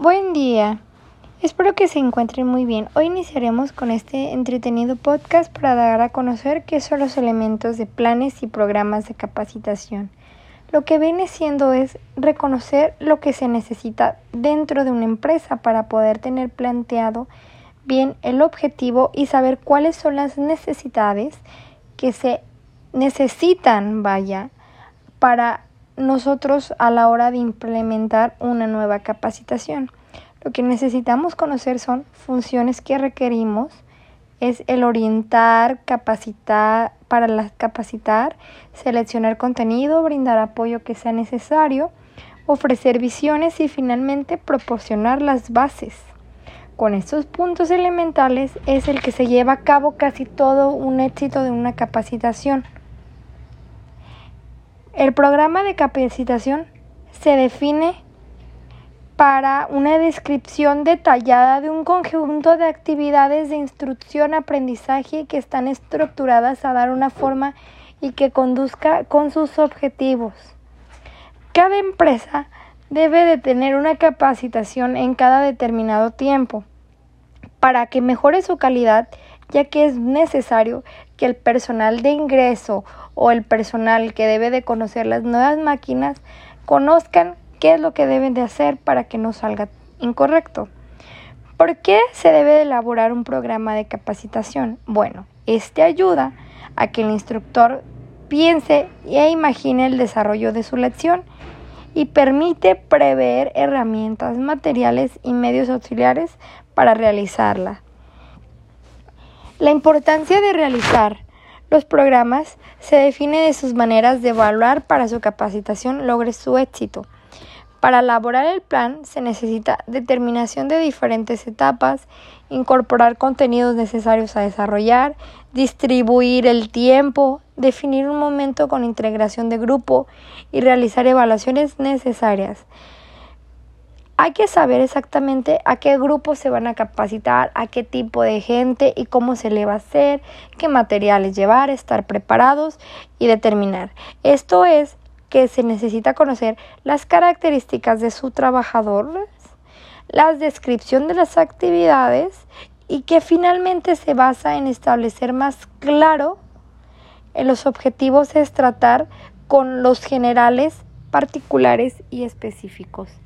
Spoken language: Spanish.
Buen día. Espero que se encuentren muy bien. Hoy iniciaremos con este entretenido podcast para dar a conocer qué son los elementos de planes y programas de capacitación. Lo que viene siendo es reconocer lo que se necesita dentro de una empresa para poder tener planteado bien el objetivo y saber cuáles son las necesidades que se necesitan, vaya, para nosotros a la hora de implementar una nueva capacitación. Lo que necesitamos conocer son funciones que requerimos, es el orientar, capacitar, para capacitar, seleccionar contenido, brindar apoyo que sea necesario, ofrecer visiones y finalmente proporcionar las bases. Con estos puntos elementales es el que se lleva a cabo casi todo un éxito de una capacitación. El programa de capacitación se define para una descripción detallada de un conjunto de actividades de instrucción, aprendizaje que están estructuradas a dar una forma y que conduzca con sus objetivos. Cada empresa debe de tener una capacitación en cada determinado tiempo para que mejore su calidad ya que es necesario que el personal de ingreso o el personal que debe de conocer las nuevas máquinas conozcan qué es lo que deben de hacer para que no salga incorrecto. ¿Por qué se debe de elaborar un programa de capacitación? Bueno, este ayuda a que el instructor piense e imagine el desarrollo de su lección y permite prever herramientas, materiales y medios auxiliares para realizarla. La importancia de realizar los programas se define de sus maneras de evaluar para su capacitación logre su éxito. Para elaborar el plan se necesita determinación de diferentes etapas, incorporar contenidos necesarios a desarrollar, distribuir el tiempo, definir un momento con integración de grupo y realizar evaluaciones necesarias. Hay que saber exactamente a qué grupo se van a capacitar, a qué tipo de gente y cómo se le va a hacer, qué materiales llevar, estar preparados y determinar. Esto es que se necesita conocer las características de su trabajador, la descripción de las actividades y que finalmente se basa en establecer más claro en los objetivos es tratar con los generales, particulares y específicos.